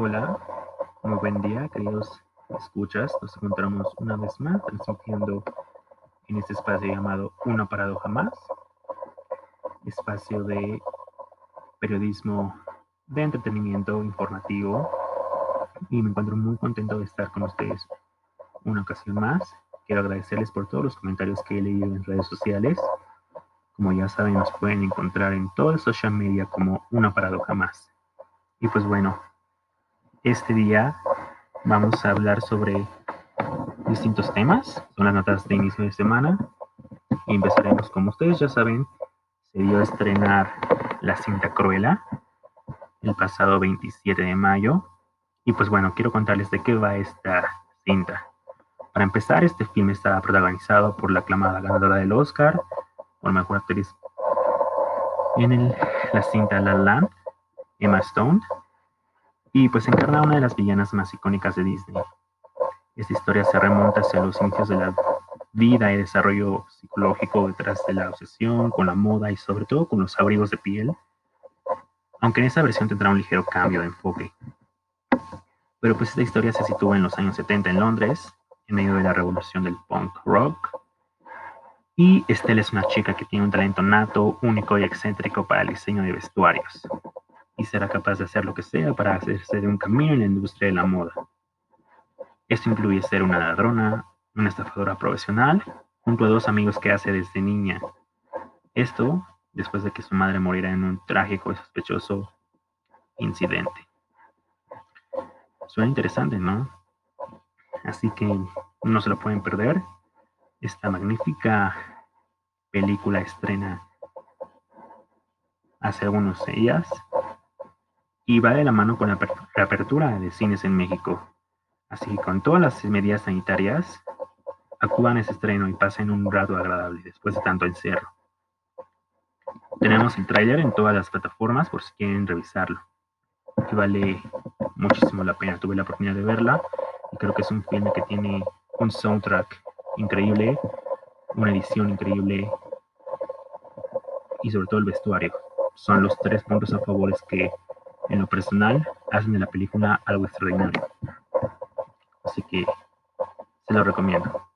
Hola, muy buen día, queridos escuchas. Nos encontramos una vez más transmitiendo en este espacio llamado Una Paradoja Más, espacio de periodismo de entretenimiento informativo. Y me encuentro muy contento de estar con ustedes una ocasión más. Quiero agradecerles por todos los comentarios que he leído en redes sociales. Como ya saben, nos pueden encontrar en toda la social media como Una Paradoja Más. Y pues bueno, este día vamos a hablar sobre distintos temas. Son las notas de inicio de semana. Y empezaremos, como ustedes ya saben, se dio a estrenar la cinta Cruella el pasado 27 de mayo. Y pues bueno, quiero contarles de qué va esta cinta. Para empezar, este film está protagonizado por la aclamada ganadora del Oscar por mejor actriz en la cinta La Land, Emma Stone, y pues encarna una de las villanas más icónicas de Disney. Esta historia se remonta hacia los inicios de la vida y desarrollo psicológico detrás de la obsesión con la moda y sobre todo con los abrigos de piel, aunque en esa versión tendrá un ligero cambio de enfoque. Pero pues esta historia se sitúa en los años 70 en Londres, en medio de la revolución del punk rock. Y Estelle es una chica que tiene un talento nato, único y excéntrico para el diseño de vestuarios y será capaz de hacer lo que sea para hacerse de un camino en la industria de la moda. Esto incluye ser una ladrona, una estafadora profesional, junto a dos amigos que hace desde niña. Esto después de que su madre moriera en un trágico y sospechoso incidente. Suena interesante, ¿no? Así que no se lo pueden perder. Esta magnífica película estrena hace algunos días y va de la mano con la reapertura de cines en México. Así que con todas las medidas sanitarias, acudan a ese estreno y pasen un rato agradable después de tanto encierro. Tenemos el tráiler en todas las plataformas por si quieren revisarlo, que vale muchísimo la pena. Tuve la oportunidad de verla y creo que es un filme que tiene un soundtrack increíble, una edición increíble y sobre todo el vestuario. Son los tres puntos a favor que en lo personal, hacen de la película algo extraordinario. Así que se lo recomiendo.